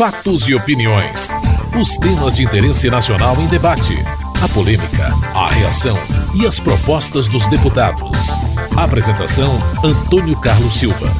Fatos e opiniões. Os temas de interesse nacional em debate. A polêmica, a reação e as propostas dos deputados. Apresentação: Antônio Carlos Silva.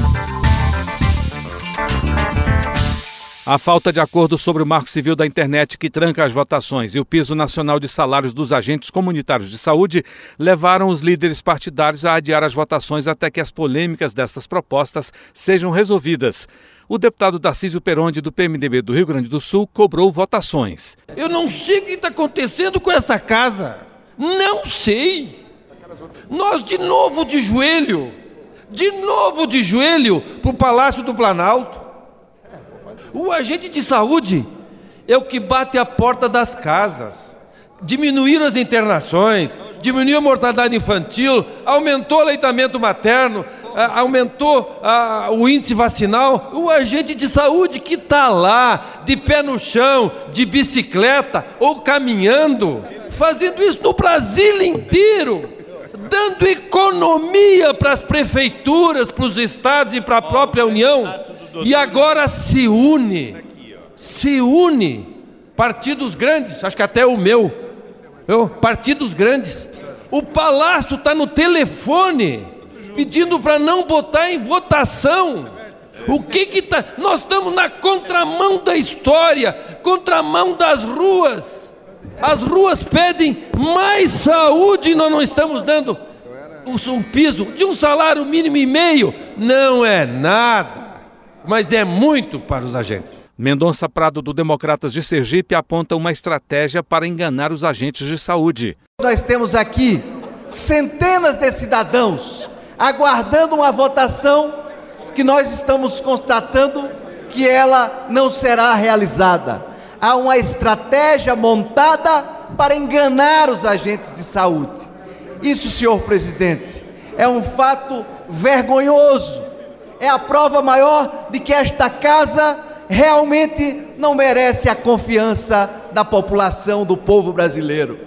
A falta de acordo sobre o Marco Civil da Internet que tranca as votações e o piso nacional de salários dos agentes comunitários de saúde levaram os líderes partidários a adiar as votações até que as polêmicas destas propostas sejam resolvidas. O deputado Tarcísio Peronde, do PMDB do Rio Grande do Sul, cobrou votações. Eu não sei o que está acontecendo com essa casa. Não sei. Nós de novo de joelho, de novo de joelho para o Palácio do Planalto. O agente de saúde é o que bate a porta das casas. Diminuíram as internações, diminuiu a mortalidade infantil, aumentou o aleitamento materno, aumentou o índice vacinal. O agente de saúde que está lá, de pé no chão, de bicicleta ou caminhando, fazendo isso no Brasil inteiro, dando economia para as prefeituras, para os estados e para a própria União e agora se une, se une, partidos grandes, acho que até o meu, eu, partidos grandes. O palácio está no telefone, pedindo para não botar em votação. O que que tá? Nós estamos na contramão da história, contramão das ruas. As ruas pedem mais saúde e nós não estamos dando um piso de um salário mínimo e meio. Não é nada mas é muito para os agentes. Mendonça Prado, do Democratas de Sergipe, aponta uma estratégia para enganar os agentes de saúde. Nós temos aqui centenas de cidadãos aguardando uma votação que nós estamos constatando que ela não será realizada. Há uma estratégia montada para enganar os agentes de saúde. Isso, senhor presidente, é um fato vergonhoso é a prova maior de que esta casa realmente não merece a confiança da população, do povo brasileiro.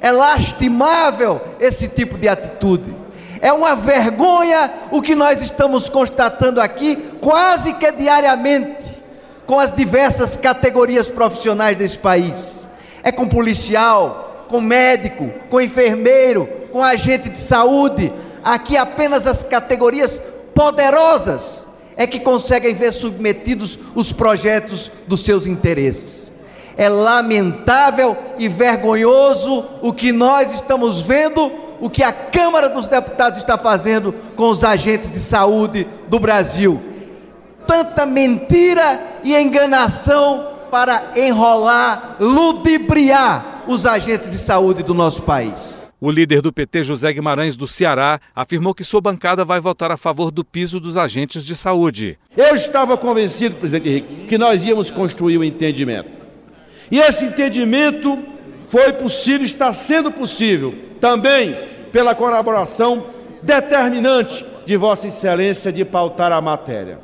É lastimável esse tipo de atitude. É uma vergonha o que nós estamos constatando aqui, quase que diariamente, com as diversas categorias profissionais desse país. É com policial, com médico, com enfermeiro, com agente de saúde. Aqui apenas as categorias poderosas é que conseguem ver submetidos os projetos dos seus interesses. É lamentável e vergonhoso o que nós estamos vendo, o que a Câmara dos Deputados está fazendo com os agentes de saúde do Brasil. Tanta mentira e enganação para enrolar, ludibriar os agentes de saúde do nosso país. O líder do PT, José Guimarães, do Ceará, afirmou que sua bancada vai votar a favor do piso dos agentes de saúde. Eu estava convencido, presidente Henrique, que nós íamos construir um entendimento. E esse entendimento foi possível, está sendo possível, também pela colaboração determinante de Vossa Excelência de pautar a matéria.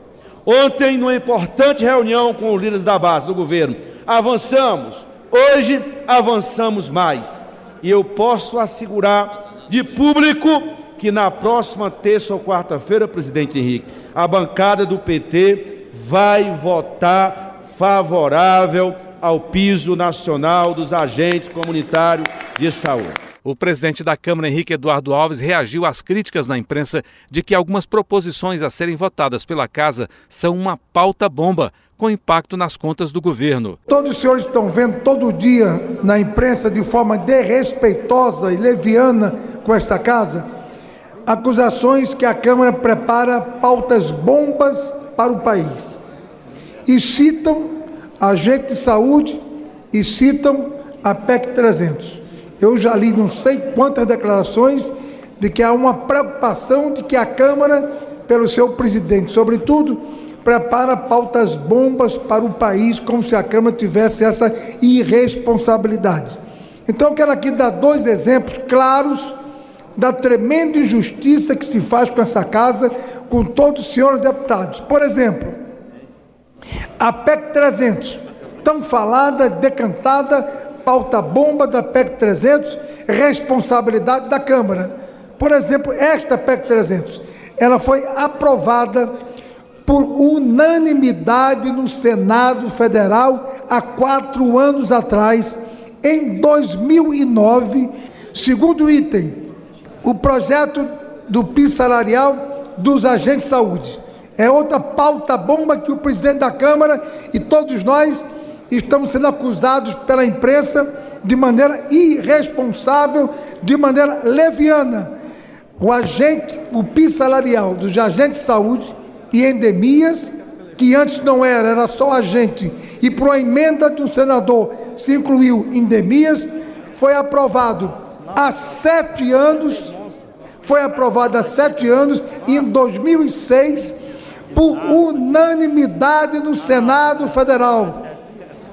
Ontem, numa importante reunião com os líderes da base do governo, avançamos. Hoje, avançamos mais e eu posso assegurar de público que na próxima terça ou quarta-feira, presidente Henrique, a bancada do PT vai votar favorável ao piso nacional dos agentes comunitários de saúde. O presidente da Câmara, Henrique Eduardo Alves, reagiu às críticas na imprensa de que algumas proposições a serem votadas pela Casa são uma pauta bomba com impacto nas contas do governo. Todos os senhores estão vendo todo dia na imprensa de forma desrespeitosa e leviana com esta casa acusações que a Câmara prepara pautas bombas para o país. E citam a gente de saúde e citam a PEC 300. Eu já li não sei quantas declarações de que há uma preocupação de que a Câmara, pelo seu presidente, sobretudo, prepara pautas bombas para o país, como se a Câmara tivesse essa irresponsabilidade. Então, quero aqui dar dois exemplos claros da tremenda injustiça que se faz com essa casa, com todos os senhores deputados. Por exemplo, a PEC 300, tão falada, decantada, pauta bomba da PEC 300, responsabilidade da Câmara. Por exemplo, esta PEC 300, ela foi aprovada por unanimidade no Senado Federal há quatro anos atrás, em 2009. Segundo item, o projeto do PIS salarial dos agentes de saúde. É outra pauta bomba que o presidente da Câmara e todos nós estamos sendo acusados pela imprensa de maneira irresponsável, de maneira leviana. O agente, o PIS salarial dos agentes de saúde e endemias, que antes não era, era só agente, e por uma emenda do senador se incluiu endemias, foi aprovado há sete anos, foi aprovado há sete anos, e em 2006, por unanimidade no Senado Federal.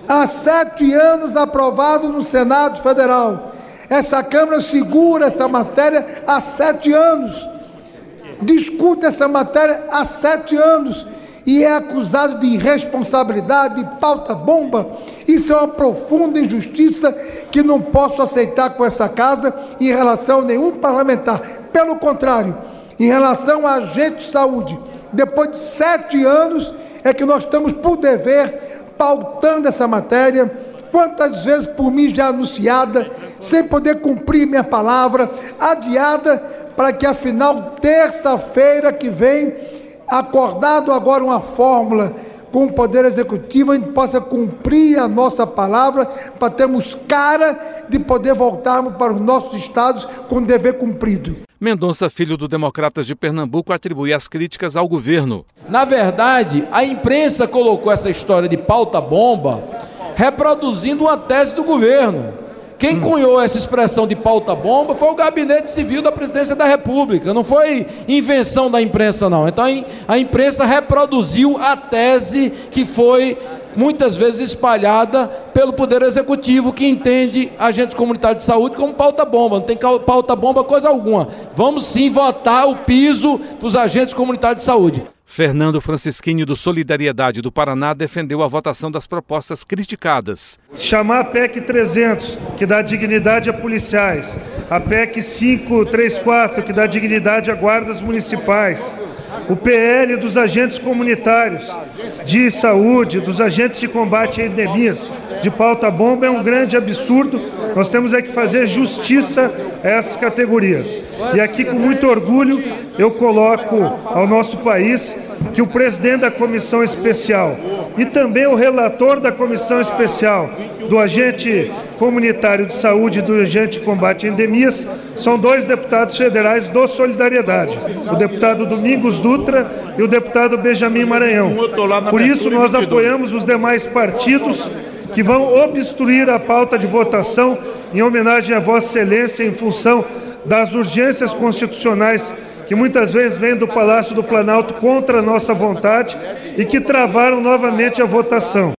Há sete anos aprovado no Senado Federal. Essa Câmara segura essa matéria há sete anos. Discute essa matéria há sete anos e é acusado de irresponsabilidade, de pauta-bomba. Isso é uma profunda injustiça que não posso aceitar com essa casa em relação a nenhum parlamentar. Pelo contrário, em relação a agente de saúde, depois de sete anos, é que nós estamos por dever pautando essa matéria, quantas vezes por mim já anunciada, sem poder cumprir minha palavra, adiada, para que afinal, terça-feira que vem, acordado agora uma fórmula com o Poder Executivo, a gente possa cumprir a nossa palavra, para termos cara de poder voltarmos para os nossos estados com o dever cumprido. Mendonça, filho do Democratas de Pernambuco, atribui as críticas ao governo. Na verdade, a imprensa colocou essa história de pauta-bomba reproduzindo uma tese do governo. Quem hum. cunhou essa expressão de pauta-bomba foi o gabinete civil da presidência da República, não foi invenção da imprensa, não. Então a imprensa reproduziu a tese que foi muitas vezes espalhada pelo Poder Executivo, que entende agentes comunitários de saúde como pauta-bomba. Não tem pauta-bomba coisa alguma. Vamos sim votar o piso dos agentes comunitários de saúde. Fernando Francisquini, do Solidariedade do Paraná, defendeu a votação das propostas criticadas. Chamar a PEC 300, que dá dignidade a policiais, a PEC 534, que dá dignidade a guardas municipais, o PL dos agentes comunitários de saúde, dos agentes de combate a endemias, de pauta-bomba, é um grande absurdo. Nós temos é que fazer justiça a essas categorias. E aqui, com muito orgulho, eu coloco ao nosso país que o presidente da comissão especial e também o relator da comissão especial do agente comunitário de saúde e do agente de combate a endemias são dois deputados federais do Solidariedade, o deputado Domingos Dutra e o deputado Benjamin Maranhão. Por isso, nós apoiamos os demais partidos que vão obstruir a pauta de votação em homenagem a Vossa Excelência em função das urgências constitucionais que muitas vezes vêm do Palácio do Planalto contra a nossa vontade e que travaram novamente a votação.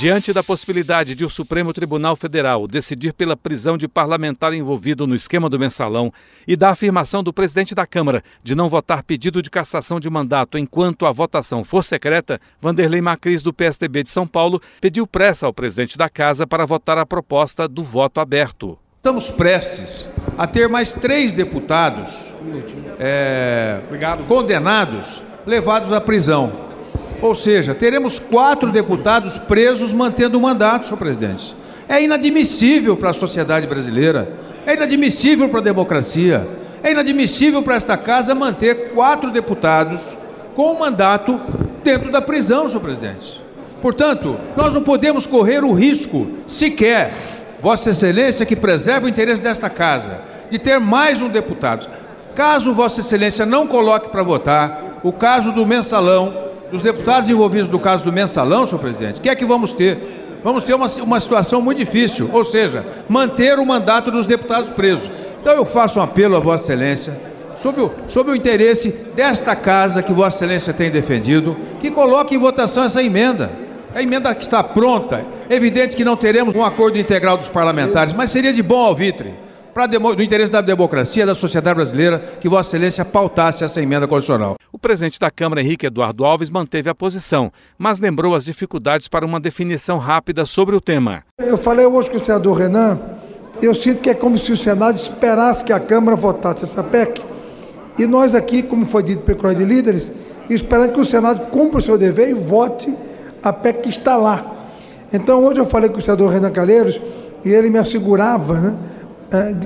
Diante da possibilidade de o Supremo Tribunal Federal decidir pela prisão de parlamentar envolvido no esquema do mensalão e da afirmação do presidente da Câmara de não votar pedido de cassação de mandato enquanto a votação for secreta, Vanderlei Macris, do PSDB de São Paulo, pediu pressa ao presidente da Casa para votar a proposta do voto aberto. Estamos prestes a ter mais três deputados é, condenados, levados à prisão ou seja, teremos quatro deputados presos mantendo o mandato, senhor presidente. É inadmissível para a sociedade brasileira, é inadmissível para a democracia, é inadmissível para esta casa manter quatro deputados com o mandato dentro da prisão, senhor presidente. Portanto, nós não podemos correr o risco sequer, Vossa Excelência, que preserve o interesse desta casa, de ter mais um deputado. Caso Vossa Excelência não coloque para votar o caso do mensalão, dos deputados envolvidos no caso do mensalão, senhor presidente, o que é que vamos ter? Vamos ter uma, uma situação muito difícil, ou seja, manter o mandato dos deputados presos. Então eu faço um apelo a Vossa Excelência, sobre o, sobre o interesse desta casa que Vossa Excelência tem defendido, que coloque em votação essa emenda. A emenda que está pronta, é evidente que não teremos um acordo integral dos parlamentares, mas seria de bom alvitre para no interesse da democracia da sociedade brasileira que Vossa Excelência pautasse essa emenda constitucional. O presidente da Câmara, Henrique Eduardo Alves, manteve a posição, mas lembrou as dificuldades para uma definição rápida sobre o tema. Eu falei hoje com o senador Renan, eu sinto que é como se o Senado esperasse que a Câmara votasse essa PEC e nós aqui, como foi dito pelo Coronel de Líderes, esperando que o Senado cumpra o seu dever e vote a PEC que está lá. Então, hoje eu falei com o senador Renan Calheiros e ele me assegurava né,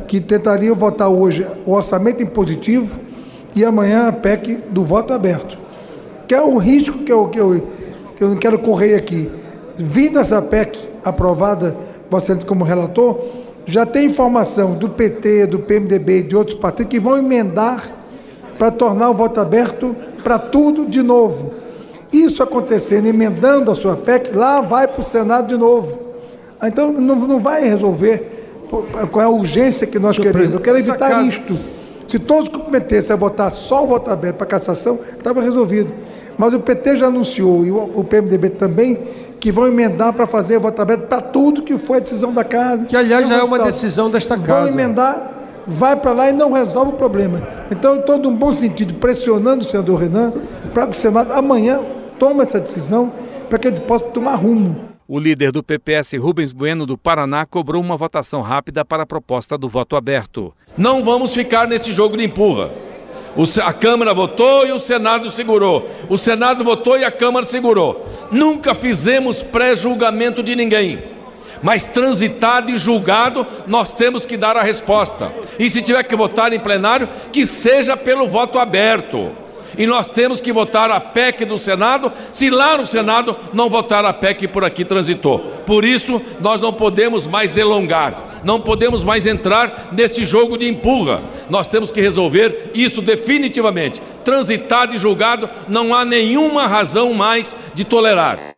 que tentaria votar hoje o orçamento impositivo e amanhã a PEC do voto aberto. Que é o risco que eu, que eu, que eu não quero correr aqui. Vindo essa PEC aprovada, você como relator, já tem informação do PT, do PMDB e de outros partidos que vão emendar para tornar o voto aberto para tudo de novo. Isso acontecendo, emendando a sua PEC, lá vai para o Senado de novo. Então não, não vai resolver com a urgência que nós queremos. Eu quero evitar casa... isto. Se todos comprometessem a votar só o voto aberto para cassação, estava resolvido. Mas o PT já anunciou, e o PMDB também, que vão emendar para fazer voto aberto para tudo que foi a decisão da casa. Que, aliás, já é uma decisão desta casa. Vão emendar, vai para lá e não resolve o problema. Então, em todo um bom sentido, pressionando o senador Renan para que o Senado amanhã tome essa decisão para que ele possa tomar rumo. O líder do PPS, Rubens Bueno, do Paraná, cobrou uma votação rápida para a proposta do voto aberto. Não vamos ficar nesse jogo de empurra. a Câmara votou e o Senado segurou. O Senado votou e a Câmara segurou. Nunca fizemos pré-julgamento de ninguém. Mas transitado e julgado, nós temos que dar a resposta. E se tiver que votar em plenário, que seja pelo voto aberto e nós temos que votar a PEC do Senado, se lá no Senado não votar a PEC por aqui transitou. Por isso, nós não podemos mais delongar, não podemos mais entrar neste jogo de empurra. Nós temos que resolver isso definitivamente. Transitado e julgado, não há nenhuma razão mais de tolerar.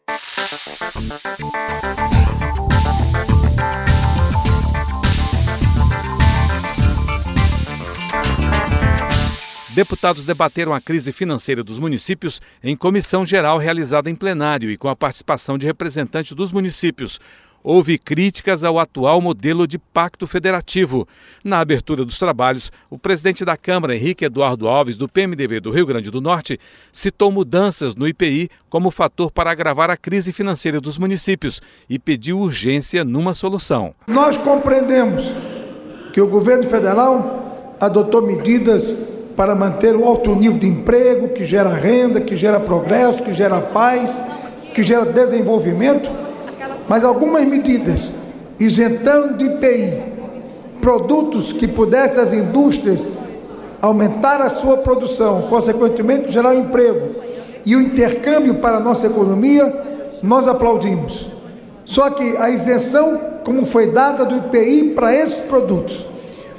Deputados debateram a crise financeira dos municípios em comissão geral realizada em plenário e com a participação de representantes dos municípios. Houve críticas ao atual modelo de pacto federativo. Na abertura dos trabalhos, o presidente da Câmara, Henrique Eduardo Alves, do PMDB do Rio Grande do Norte, citou mudanças no IPI como fator para agravar a crise financeira dos municípios e pediu urgência numa solução. Nós compreendemos que o governo federal adotou medidas para manter o alto nível de emprego, que gera renda, que gera progresso, que gera paz, que gera desenvolvimento, mas algumas medidas isentando de IPI produtos que pudessem as indústrias aumentar a sua produção, consequentemente gerar emprego e o intercâmbio para a nossa economia, nós aplaudimos. Só que a isenção, como foi dada do IPI para esses produtos,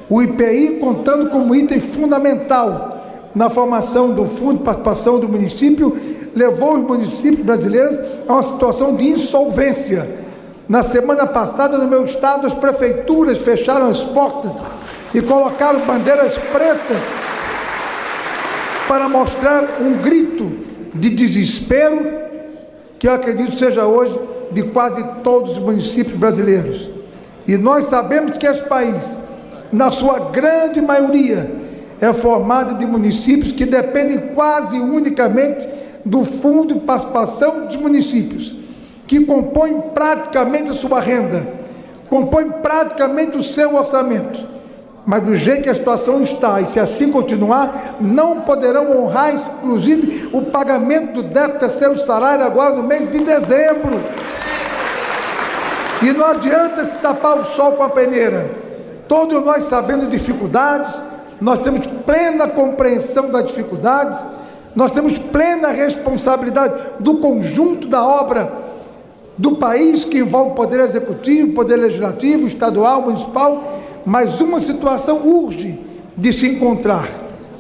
o IPI contando como item fundamental na formação do Fundo de Participação do município, levou os municípios brasileiros a uma situação de insolvência. Na semana passada, no meu estado, as prefeituras fecharam as portas e colocaram bandeiras pretas para mostrar um grito de desespero que eu acredito seja hoje de quase todos os municípios brasileiros. E nós sabemos que esse país na sua grande maioria, é formada de municípios que dependem quase unicamente do Fundo de Participação dos Municípios, que compõem praticamente a sua renda, compõem praticamente o seu orçamento. Mas do jeito que a situação está, e se assim continuar, não poderão honrar, inclusive, o pagamento do 13 terceiro salário agora no mês de dezembro. E não adianta se tapar o sol com a peneira. Todos nós sabemos dificuldades, nós temos plena compreensão das dificuldades, nós temos plena responsabilidade do conjunto da obra do país que envolve o poder executivo, poder legislativo, estadual, municipal, mas uma situação urge de se encontrar,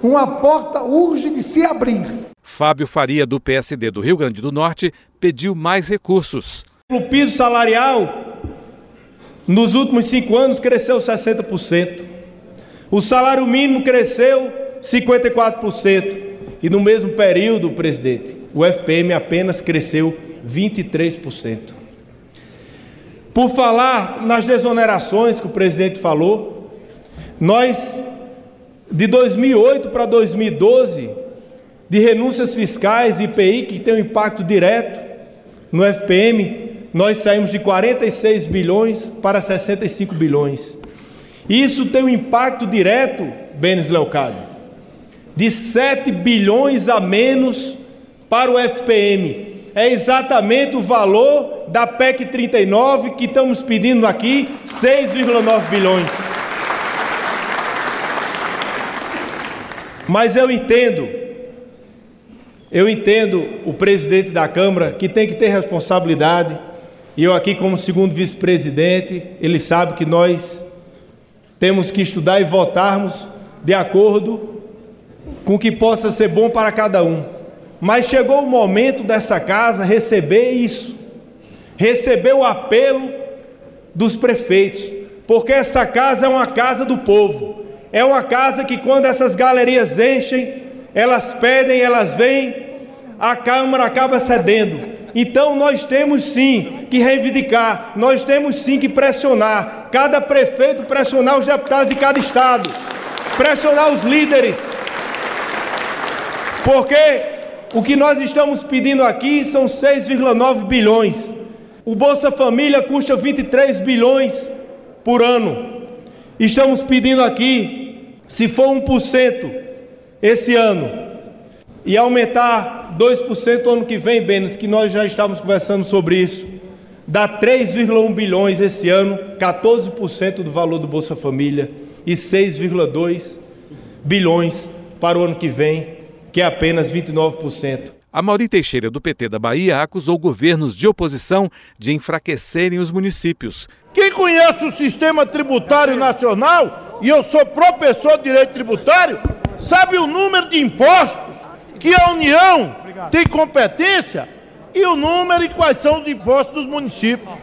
uma porta urge de se abrir. Fábio Faria, do PSD do Rio Grande do Norte, pediu mais recursos. O piso salarial nos últimos cinco anos cresceu 60%. O salário mínimo cresceu 54%. E no mesmo período, presidente, o FPM apenas cresceu 23%. Por falar nas desonerações que o presidente falou, Nós, de 2008 para 2012, de renúncias fiscais e IPI, que tem um impacto direto no FPM, nós saímos de 46 bilhões para 65 bilhões. Isso tem um impacto direto, Benes Leocádio, de 7 bilhões a menos para o FPM. É exatamente o valor da PEC 39 que estamos pedindo aqui, 6,9 bilhões. Mas eu entendo, eu entendo o presidente da Câmara que tem que ter responsabilidade, e eu aqui como segundo vice-presidente, ele sabe que nós temos que estudar e votarmos de acordo com o que possa ser bom para cada um. Mas chegou o momento dessa casa receber isso, receber o apelo dos prefeitos, porque essa casa é uma casa do povo, é uma casa que quando essas galerias enchem, elas pedem, elas vêm, a Câmara acaba cedendo. Então nós temos sim que reivindicar, nós temos sim que pressionar, cada prefeito pressionar os deputados de cada estado, pressionar os líderes, porque o que nós estamos pedindo aqui são 6,9 bilhões. O Bolsa Família custa 23 bilhões por ano. Estamos pedindo aqui, se for 1% esse ano, e aumentar 2% ano que vem, Benes, que nós já estávamos conversando sobre isso, dá 3,1 bilhões esse ano, 14% do valor do Bolsa Família e 6,2 bilhões para o ano que vem, que é apenas 29%. A Mauri Teixeira, do PT da Bahia, acusou governos de oposição de enfraquecerem os municípios. Quem conhece o sistema tributário nacional, e eu sou professor de direito tributário, sabe o número de impostos que a União tem competência e o número e quais são os impostos dos municípios.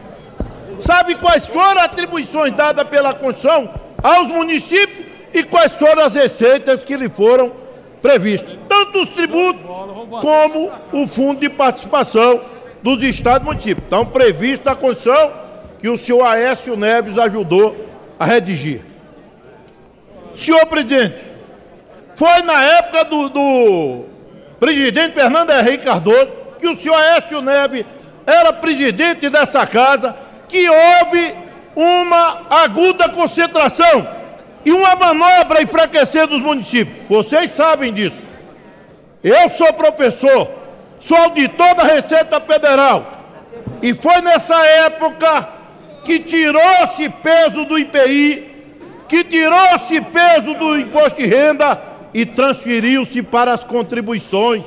Sabe quais foram as atribuições dadas pela Constituição aos municípios e quais foram as receitas que lhe foram previstas, tanto os tributos como o fundo de participação dos estados e municípios. Estão previstos na Constituição que o senhor Aécio Neves ajudou a redigir. Senhor presidente, foi na época do, do presidente Fernando Henrique Cardoso, que o senhor Écio Neves era presidente dessa casa, que houve uma aguda concentração e uma manobra enfraquecendo os municípios. Vocês sabem disso. Eu sou professor, sou auditor da Receita Federal. E foi nessa época que tirou-se peso do IPI, que tirou-se peso do imposto de renda e transferiu-se para as contribuições.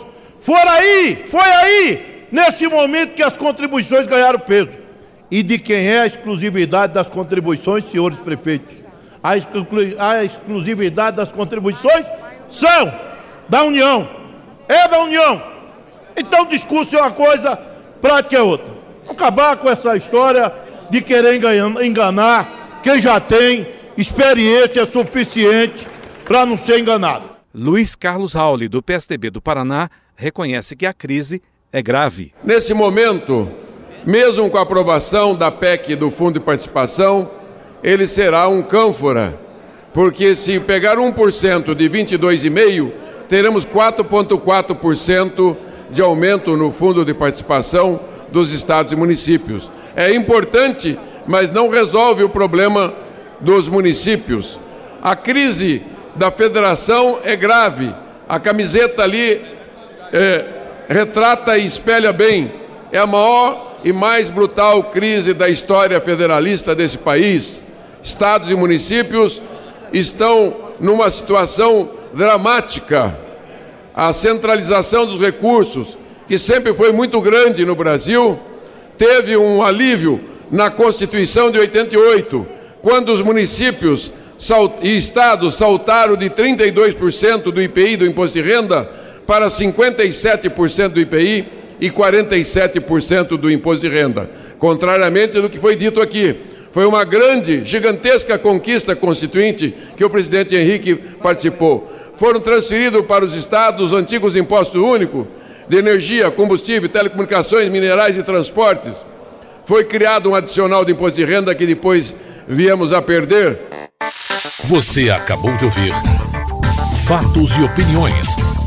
Foi aí, foi aí, nesse momento que as contribuições ganharam peso. E de quem é a exclusividade das contribuições, senhores prefeitos? A, exclu a exclusividade das contribuições são da União. É da União. Então, discurso é uma coisa, prática é outra. Acabar com essa história de querer enganar quem já tem experiência suficiente para não ser enganado. Luiz Carlos Rauli, do PSDB do Paraná, reconhece que a crise é grave. Nesse momento, mesmo com a aprovação da PEC do Fundo de Participação, ele será um cânfora, porque se pegar 1% de 22,5%, teremos 4,4% de aumento no Fundo de Participação dos estados e municípios. É importante, mas não resolve o problema dos municípios. A crise da federação é grave. A camiseta ali é, retrata e espelha bem. É a maior e mais brutal crise da história federalista desse país. Estados e municípios estão numa situação dramática. A centralização dos recursos, que sempre foi muito grande no Brasil, teve um alívio na Constituição de 88, quando os municípios e estados saltaram de 32% do IPI do imposto de renda para 57% do IPI e 47% do imposto de renda, contrariamente do que foi dito aqui. Foi uma grande, gigantesca conquista constituinte que o presidente Henrique participou. Foram transferidos para os estados os antigos impostos únicos de energia, combustível, telecomunicações, minerais e transportes. Foi criado um adicional de imposto de renda que depois viemos a perder. Você acabou de ouvir Fatos e Opiniões,